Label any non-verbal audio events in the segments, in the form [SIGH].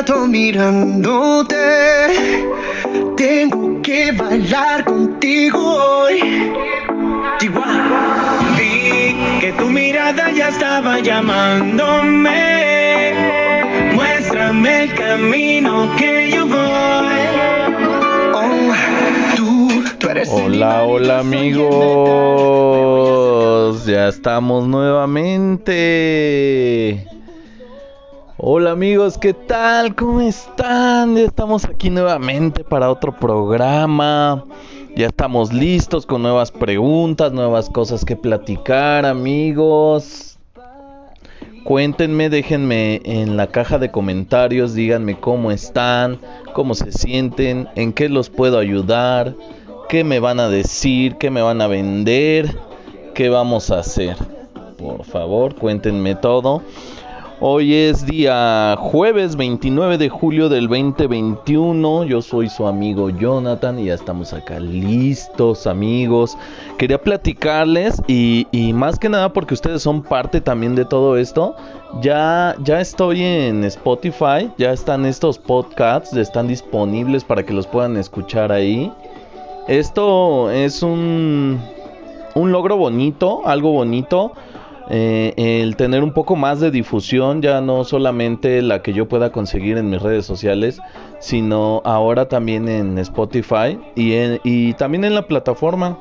Rato mirándote. Tengo que bailar contigo hoy. Chihuahua. Vi que tu mirada ya estaba llamándome. Muéstrame el camino que yo voy. Oh, tú, tú eres Hola, hola amigos. Ya estamos nuevamente. Hola amigos, ¿qué tal? ¿Cómo están? Ya estamos aquí nuevamente para otro programa. Ya estamos listos con nuevas preguntas, nuevas cosas que platicar, amigos. Cuéntenme, déjenme en la caja de comentarios, díganme cómo están, cómo se sienten, en qué los puedo ayudar, qué me van a decir, qué me van a vender, qué vamos a hacer. Por favor, cuéntenme todo. Hoy es día jueves 29 de julio del 2021. Yo soy su amigo Jonathan y ya estamos acá listos amigos. Quería platicarles y, más que nada porque ustedes son parte también de todo esto. Ya, ya estoy en Spotify, ya están estos podcasts, están disponibles para que los puedan escuchar ahí. Esto es un, un logro bonito, algo bonito. Eh, el tener un poco más de difusión, ya no solamente la que yo pueda conseguir en mis redes sociales, sino ahora también en Spotify y, y también en la plataforma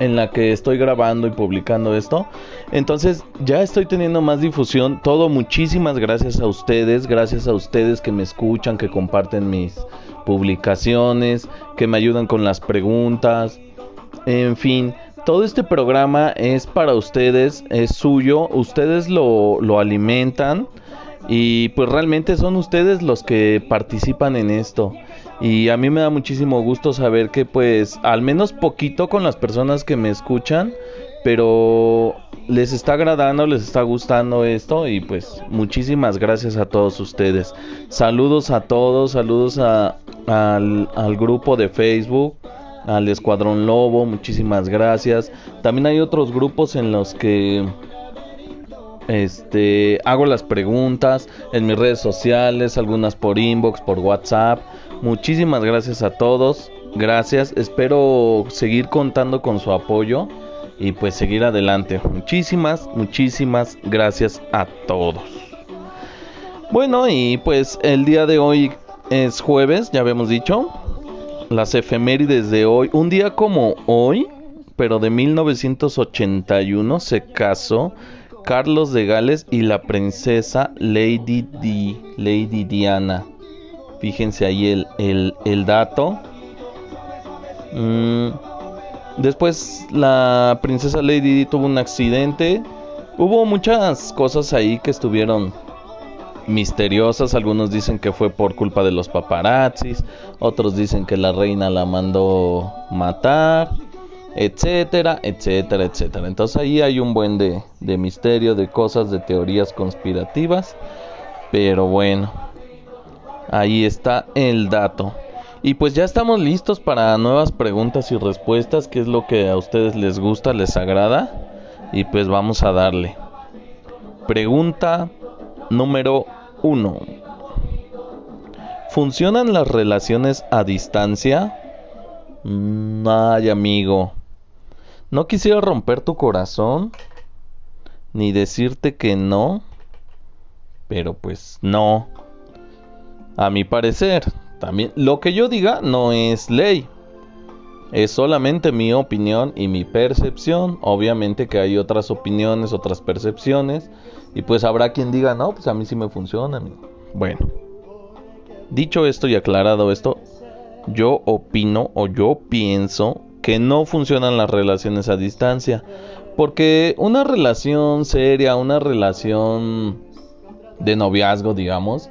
en la que estoy grabando y publicando esto. Entonces ya estoy teniendo más difusión. Todo muchísimas gracias a ustedes, gracias a ustedes que me escuchan, que comparten mis publicaciones, que me ayudan con las preguntas. En fin, todo este programa es para ustedes, es suyo, ustedes lo, lo alimentan y pues realmente son ustedes los que participan en esto. Y a mí me da muchísimo gusto saber que pues al menos poquito con las personas que me escuchan, pero les está agradando, les está gustando esto y pues muchísimas gracias a todos ustedes. Saludos a todos, saludos a, al, al grupo de Facebook al Escuadrón Lobo, muchísimas gracias. También hay otros grupos en los que este hago las preguntas en mis redes sociales, algunas por inbox, por WhatsApp. Muchísimas gracias a todos. Gracias, espero seguir contando con su apoyo y pues seguir adelante. Muchísimas, muchísimas gracias a todos. Bueno, y pues el día de hoy es jueves, ya habíamos dicho las efemérides de hoy. Un día como hoy, pero de 1981, se casó Carlos de Gales y la princesa Lady Di, Lady Diana. Fíjense ahí el, el, el dato. Mm, Después la princesa Lady Di tuvo un accidente. Hubo muchas cosas ahí que estuvieron misteriosas. Algunos dicen que fue por culpa de los paparazzis, otros dicen que la reina la mandó matar, etcétera, etcétera, etcétera. Entonces ahí hay un buen de, de misterio, de cosas, de teorías conspirativas. Pero bueno, ahí está el dato. Y pues ya estamos listos para nuevas preguntas y respuestas, que es lo que a ustedes les gusta, les agrada. Y pues vamos a darle. Pregunta número 1. ¿Funcionan las relaciones a distancia? Mm, Ay, amigo. No quisiera romper tu corazón, ni decirte que no, pero pues no. A mi parecer, también lo que yo diga no es ley. Es solamente mi opinión y mi percepción. Obviamente que hay otras opiniones, otras percepciones. Y pues habrá quien diga, no, pues a mí sí me funciona. amigo". Bueno, dicho esto y aclarado esto, yo opino o yo pienso que no funcionan las relaciones a distancia. Porque una relación seria, una relación de noviazgo, digamos,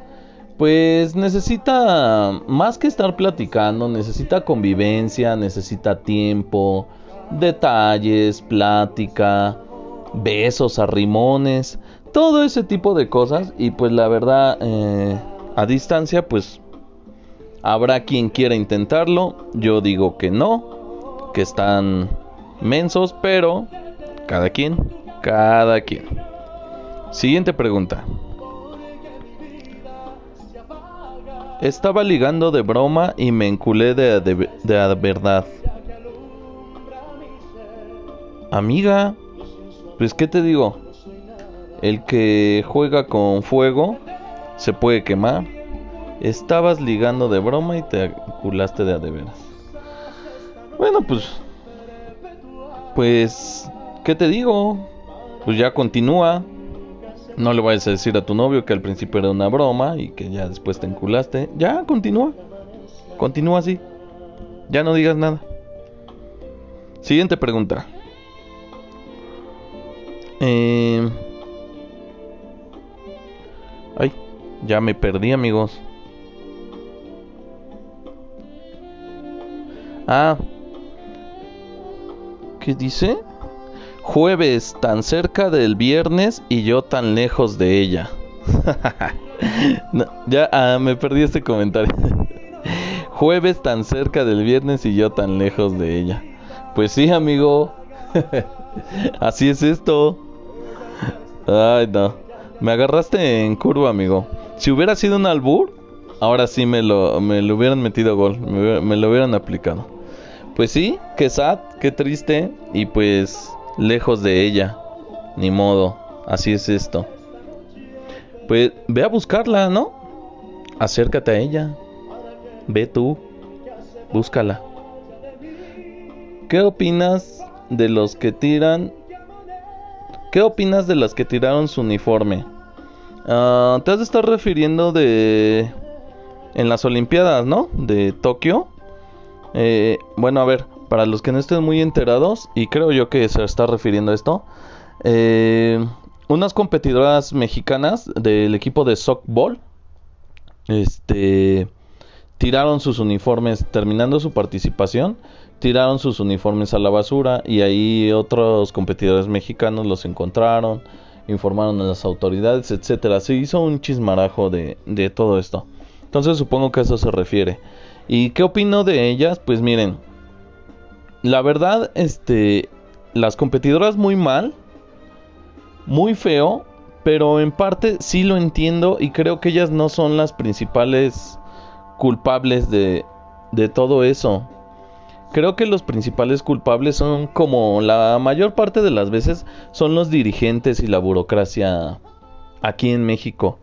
pues necesita más que estar platicando, necesita convivencia, necesita tiempo, detalles, plática, besos, arrimones, todo ese tipo de cosas. Y pues la verdad, eh, a distancia, pues habrá quien quiera intentarlo. Yo digo que no, que están mensos, pero cada quien, cada quien. Siguiente pregunta. Estaba ligando de broma y me enculé de, de, verdad. Amiga, pues qué te digo, el que juega con fuego se puede quemar. Estabas ligando de broma y te culaste de a de veras. Bueno, pues. Pues. ¿Qué te digo? Pues ya continúa. No le vayas a decir a tu novio que al principio era una broma y que ya después te enculaste. Ya, continúa. Continúa así. Ya no digas nada. Siguiente pregunta. Eh... Ay, ya me perdí, amigos. Ah. ¿Qué dice? Jueves tan cerca del viernes y yo tan lejos de ella. [LAUGHS] ya ah, me perdí este comentario. [LAUGHS] Jueves tan cerca del viernes y yo tan lejos de ella. Pues sí, amigo. [LAUGHS] Así es esto. Ay, no. Me agarraste en curva, amigo. Si hubiera sido un albur, ahora sí me lo, me lo hubieran metido gol. Me, lo hubieran aplicado. Pues sí, qué sad, qué triste. Y pues lejos de ella. Ni modo. Así es esto. Pues ve a buscarla, ¿no? Acércate a ella. Ve tú. Búscala. ¿Qué opinas de los que tiran ¿Qué opinas de las que tiraron su uniforme? Ah, te has de estar refiriendo de... En las Olimpiadas, ¿no? De Tokio. Eh, bueno, a ver, para los que no estén muy enterados, y creo yo que se está refiriendo a esto, eh, unas competidoras mexicanas del equipo de softball, este, tiraron sus uniformes terminando su participación tiraron sus uniformes a la basura y ahí otros competidores mexicanos los encontraron, informaron a las autoridades, etcétera. Se hizo un chismarajo de, de todo esto. Entonces supongo que a eso se refiere. ¿Y qué opino de ellas? Pues miren, la verdad, este, las competidoras muy mal, muy feo, pero en parte sí lo entiendo y creo que ellas no son las principales culpables de, de todo eso. Creo que los principales culpables son, como la mayor parte de las veces, son los dirigentes y la burocracia aquí en México.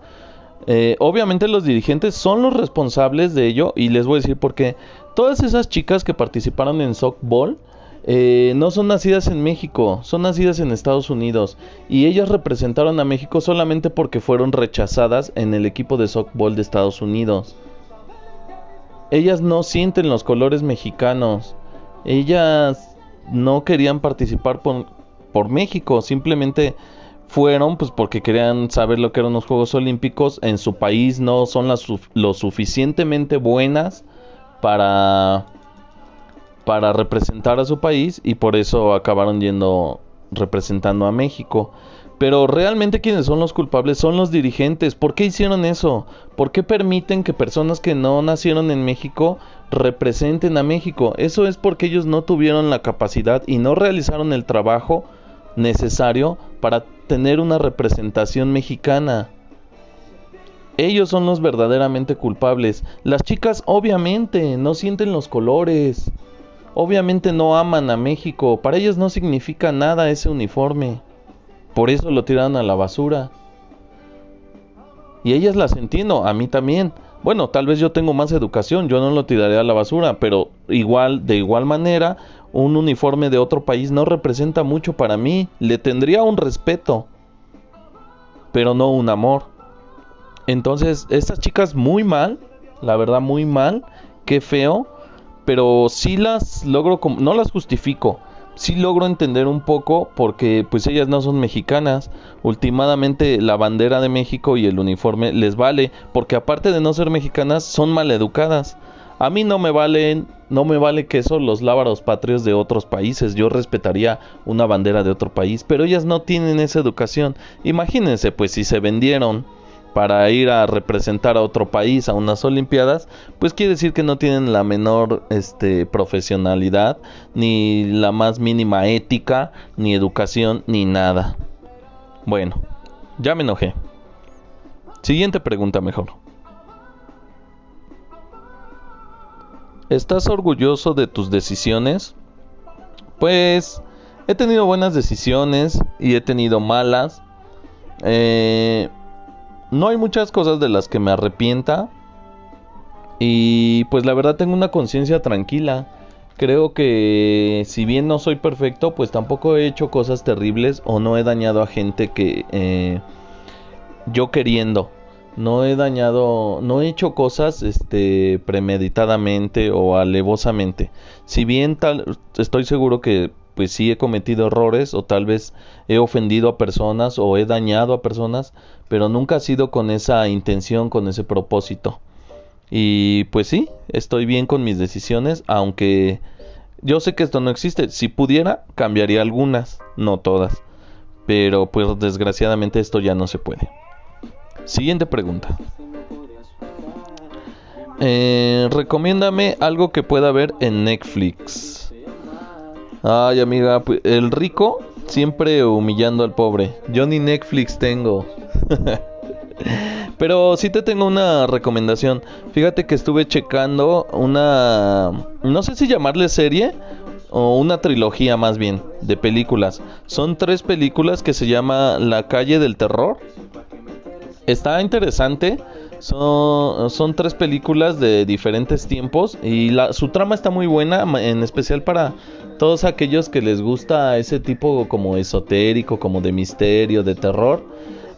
Eh, obviamente los dirigentes son los responsables de ello y les voy a decir por qué. Todas esas chicas que participaron en softball eh, no son nacidas en México, son nacidas en Estados Unidos y ellas representaron a México solamente porque fueron rechazadas en el equipo de softball de Estados Unidos ellas no sienten los colores mexicanos. Ellas no querían participar por, por México, simplemente fueron pues porque querían saber lo que eran los Juegos Olímpicos. En su país no son las, lo suficientemente buenas para para representar a su país y por eso acabaron yendo representando a México. Pero realmente quienes son los culpables son los dirigentes. ¿Por qué hicieron eso? ¿Por qué permiten que personas que no nacieron en México representen a México? Eso es porque ellos no tuvieron la capacidad y no realizaron el trabajo necesario para tener una representación mexicana. Ellos son los verdaderamente culpables. Las chicas obviamente no sienten los colores. Obviamente no aman a México. Para ellas no significa nada ese uniforme. Por eso lo tiraron a la basura. Y ellas las entiendo, a mí también. Bueno, tal vez yo tengo más educación, yo no lo tiraré a la basura, pero igual, de igual manera, un uniforme de otro país no representa mucho para mí. Le tendría un respeto, pero no un amor. Entonces, estas chicas muy mal, la verdad muy mal, qué feo, pero sí las logro, no las justifico, sí logro entender un poco porque pues ellas no son mexicanas. Últimamente la bandera de México y el uniforme les vale porque aparte de no ser mexicanas son maleducadas. A mí no me valen, no me vale que eso los lábaros patrios de otros países. Yo respetaría una bandera de otro país, pero ellas no tienen esa educación. Imagínense pues si se vendieron para ir a representar a otro país a unas olimpiadas, pues quiere decir que no tienen la menor este profesionalidad, ni la más mínima ética, ni educación, ni nada. Bueno, ya me enojé. Siguiente pregunta mejor. ¿Estás orgulloso de tus decisiones? Pues he tenido buenas decisiones y he tenido malas. Eh, no hay muchas cosas de las que me arrepienta. Y pues la verdad tengo una conciencia tranquila. Creo que si bien no soy perfecto, pues tampoco he hecho cosas terribles o no he dañado a gente que eh, yo queriendo. No he dañado, no he hecho cosas este, premeditadamente o alevosamente. Si bien tal, estoy seguro que pues sí he cometido errores o tal vez he ofendido a personas o he dañado a personas, pero nunca ha sido con esa intención, con ese propósito. Y pues sí, estoy bien con mis decisiones, aunque yo sé que esto no existe. Si pudiera, cambiaría algunas, no todas. Pero pues desgraciadamente esto ya no se puede. Siguiente pregunta. Eh, recomiéndame algo que pueda ver en Netflix. Ay, amiga, el rico siempre humillando al pobre. Yo ni Netflix tengo. [LAUGHS] Pero sí te tengo una recomendación. Fíjate que estuve checando una... No sé si llamarle serie o una trilogía más bien de películas. Son tres películas que se llama La calle del terror. Está interesante. Son, son tres películas de diferentes tiempos y la, su trama está muy buena, en especial para todos aquellos que les gusta ese tipo como esotérico, como de misterio, de terror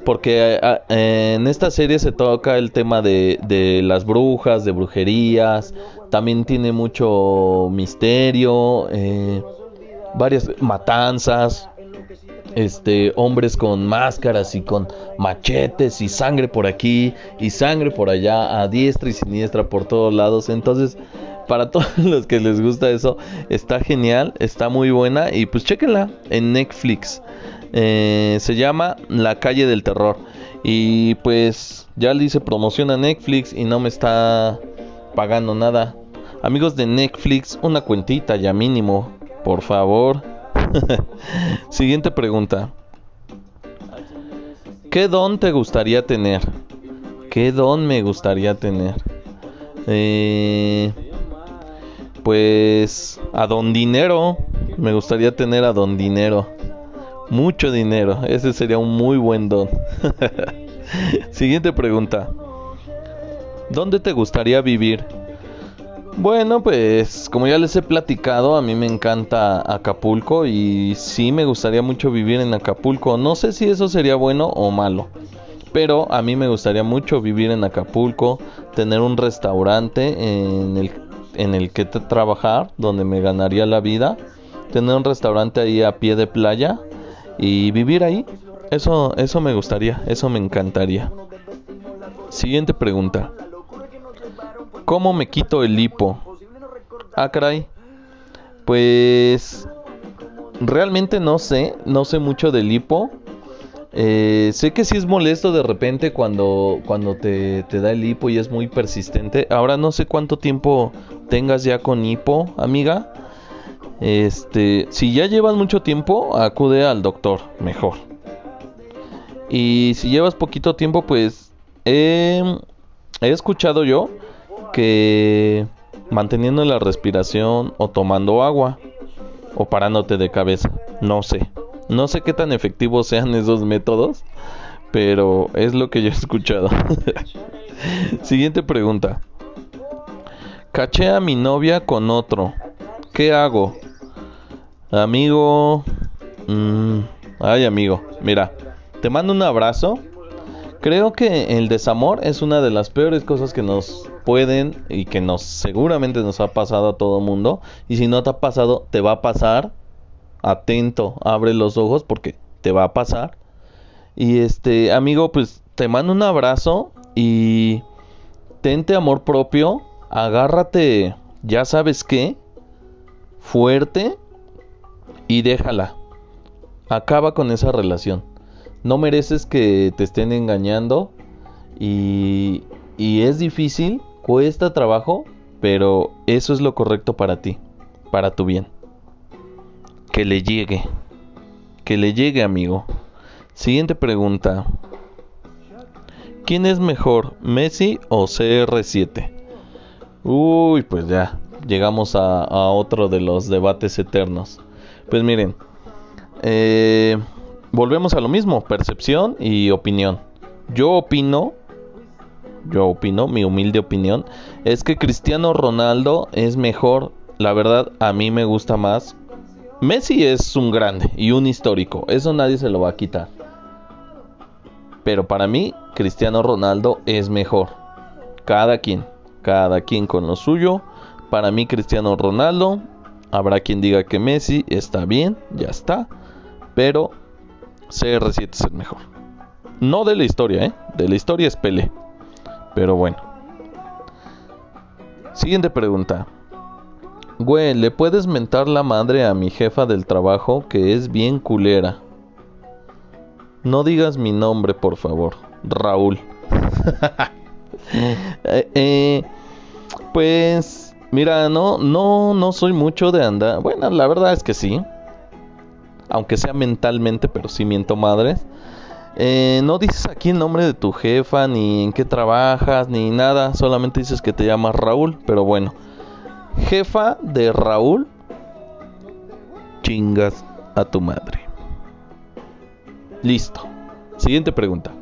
porque en esta serie se toca el tema de, de, las brujas, de brujerías, también tiene mucho misterio, eh, varias matanzas, este, hombres con máscaras y con machetes y sangre por aquí y sangre por allá, a diestra y siniestra por todos lados, entonces para [LAUGHS] todos los que les gusta eso, está genial, está muy buena y pues chequenla en Netflix. Eh, se llama La calle del terror. Y pues ya le hice promoción a Netflix y no me está pagando nada. Amigos de Netflix, una cuentita ya mínimo, por favor. [LAUGHS] Siguiente pregunta. ¿Qué don te gustaría tener? ¿Qué don me gustaría tener? Eh, pues a don dinero. Me gustaría tener a don dinero. Mucho dinero. Ese sería un muy buen don. [LAUGHS] Siguiente pregunta. ¿Dónde te gustaría vivir? Bueno, pues como ya les he platicado, a mí me encanta Acapulco y sí me gustaría mucho vivir en Acapulco. No sé si eso sería bueno o malo, pero a mí me gustaría mucho vivir en Acapulco, tener un restaurante en el, en el que trabajar, donde me ganaría la vida, tener un restaurante ahí a pie de playa y vivir ahí. Eso, eso me gustaría, eso me encantaría. Siguiente pregunta. ¿Cómo me quito el hipo? Ah, caray. Pues realmente no sé, no sé mucho del hipo. Eh, sé que sí es molesto de repente cuando, cuando te, te, da el hipo y es muy persistente. Ahora no sé cuánto tiempo tengas ya con hipo, amiga. Este, si ya llevas mucho tiempo, acude al doctor, mejor. Y si llevas poquito tiempo, pues he, he escuchado yo que manteniendo la respiración o tomando agua o parándote de cabeza, no sé. No sé qué tan efectivos sean esos métodos, pero es lo que yo he escuchado. [LAUGHS] Siguiente pregunta. Caché a mi novia con otro. ¿Qué hago? Amigo, mmm, ay amigo, mira, te mando un abrazo. Creo que el desamor es una de las peores cosas que nos pueden y que nos seguramente nos ha pasado a todo mundo. Y si no te ha pasado, te va a pasar. Atento, abre los ojos porque te va a pasar. Y este, amigo, pues te mando un abrazo y tente amor propio. Agárrate, ya sabes qué, fuerte y déjala. Acaba con esa relación. No mereces que te estén engañando y, y es difícil, cuesta trabajo, pero eso es lo correcto para ti, para tu bien. Que le llegue, que le llegue amigo. Siguiente pregunta. ¿Quién es mejor, Messi o CR7? Uy, pues ya. llegamos a, otro de los debates eternos. Pues miren, eh, volvemos a lo mismo, percepción y opinión. Yo opino, yo opino, mi humilde opinión, es que Cristiano Ronaldo es mejor. La verdad, a mí me gusta más. Messi es un grande y un histórico, eso nadie se lo va a quitar. Pero para mí, Cristiano Ronaldo es mejor. Cada quien, cada quien con lo suyo. Para mí, Cristiano Ronaldo. Habrá quien diga que Messi está bien, ya está. Pero CR7 es el mejor. No de la historia, ¿eh? De la historia es Pele. Pero bueno. Siguiente pregunta. Güey, ¿le puedes mentar la madre a mi jefa del trabajo que es bien culera? No digas mi nombre, por favor. Raúl. [LAUGHS] Eh, eh, pues, mira, no, no, no soy mucho de andar. Bueno, la verdad es que sí. Aunque sea mentalmente, pero sí miento madres. Eh, no dices aquí el nombre de tu jefa, ni en qué trabajas, ni nada. Solamente dices que te llamas Raúl. Pero bueno, jefa de Raúl, chingas a tu madre. Listo. Siguiente pregunta.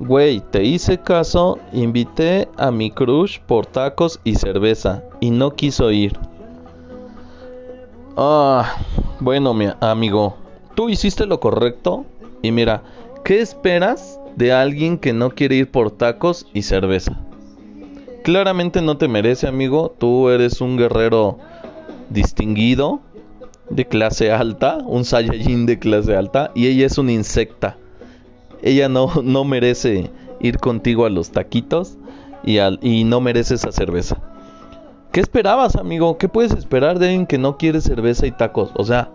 Güey, te hice caso, invité a mi crush por tacos y cerveza y no quiso ir. Ah, bueno, mi amigo, tú hiciste lo correcto y mira, ¿qué esperas de alguien que no quiere ir por tacos y cerveza? Claramente no te merece, amigo, tú eres un guerrero distinguido de clase alta, un Saiyajin de clase alta y ella es una insecta ella no, no merece ir contigo a los taquitos y, al, y no merece esa cerveza. ¿Qué esperabas, amigo? ¿Qué puedes esperar de alguien que no quiere cerveza y tacos? O sea,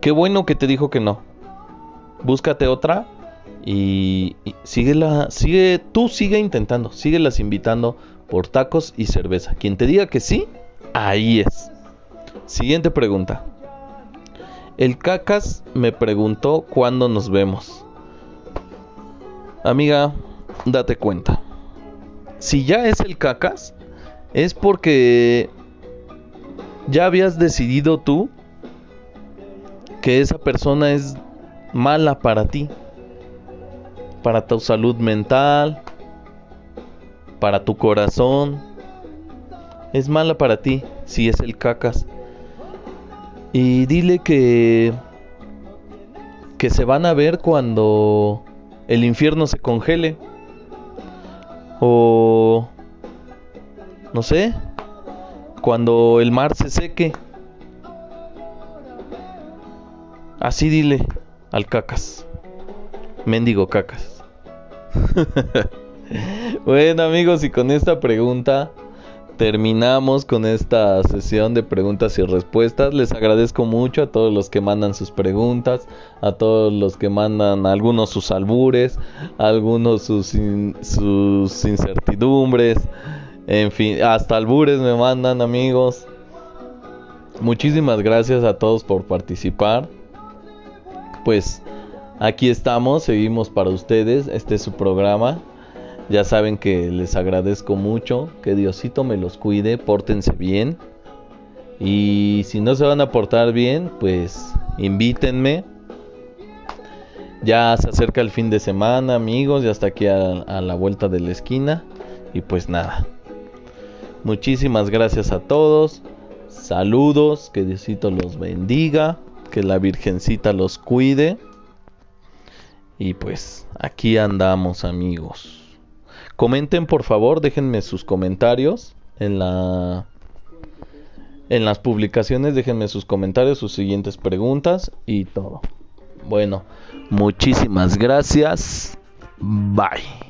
qué bueno que te dijo que no. Búscate otra y, y síguela, sigue, tú sigue intentando, síguelas invitando por tacos y cerveza. Quien te diga que sí, ahí es. Siguiente pregunta. El cacas me preguntó cuándo nos vemos. Amiga, date cuenta. Si ya es el cacas, es porque ya habías decidido tú que esa persona es mala para ti, para tu salud mental, para tu corazón. Es mala para ti si es el cacas. Y dile que que se van a ver cuando el infierno se congele. O... No sé. Cuando el mar se seque. Así dile al cacas. Mendigo cacas. [LAUGHS] [LAUGHS] bueno amigos, y con esta pregunta terminamos con esta sesión de preguntas y respuestas. Les agradezco mucho a todos los que mandan sus preguntas, a todos los que mandan algunos sus albures, algunos sus, incertidumbres, en fin, hasta albures me mandan amigos. Muchísimas gracias a todos por participar. Pues aquí estamos, seguimos para ustedes, este es su programa. Ya saben que les agradezco mucho, que Diosito me los cuide, pórtense bien. Y si no se van a portar bien, pues invítenme. Ya se acerca el fin de semana, amigos, ya está aquí a, a la vuelta de la esquina. Y pues nada. Muchísimas gracias a todos. Saludos, que Diosito los bendiga, que la Virgencita los cuide. Y pues aquí andamos, amigos. Comenten por favor, déjenme sus comentarios en la en las publicaciones, déjenme sus comentarios, sus siguientes preguntas y todo. Bueno, muchísimas gracias. Bye.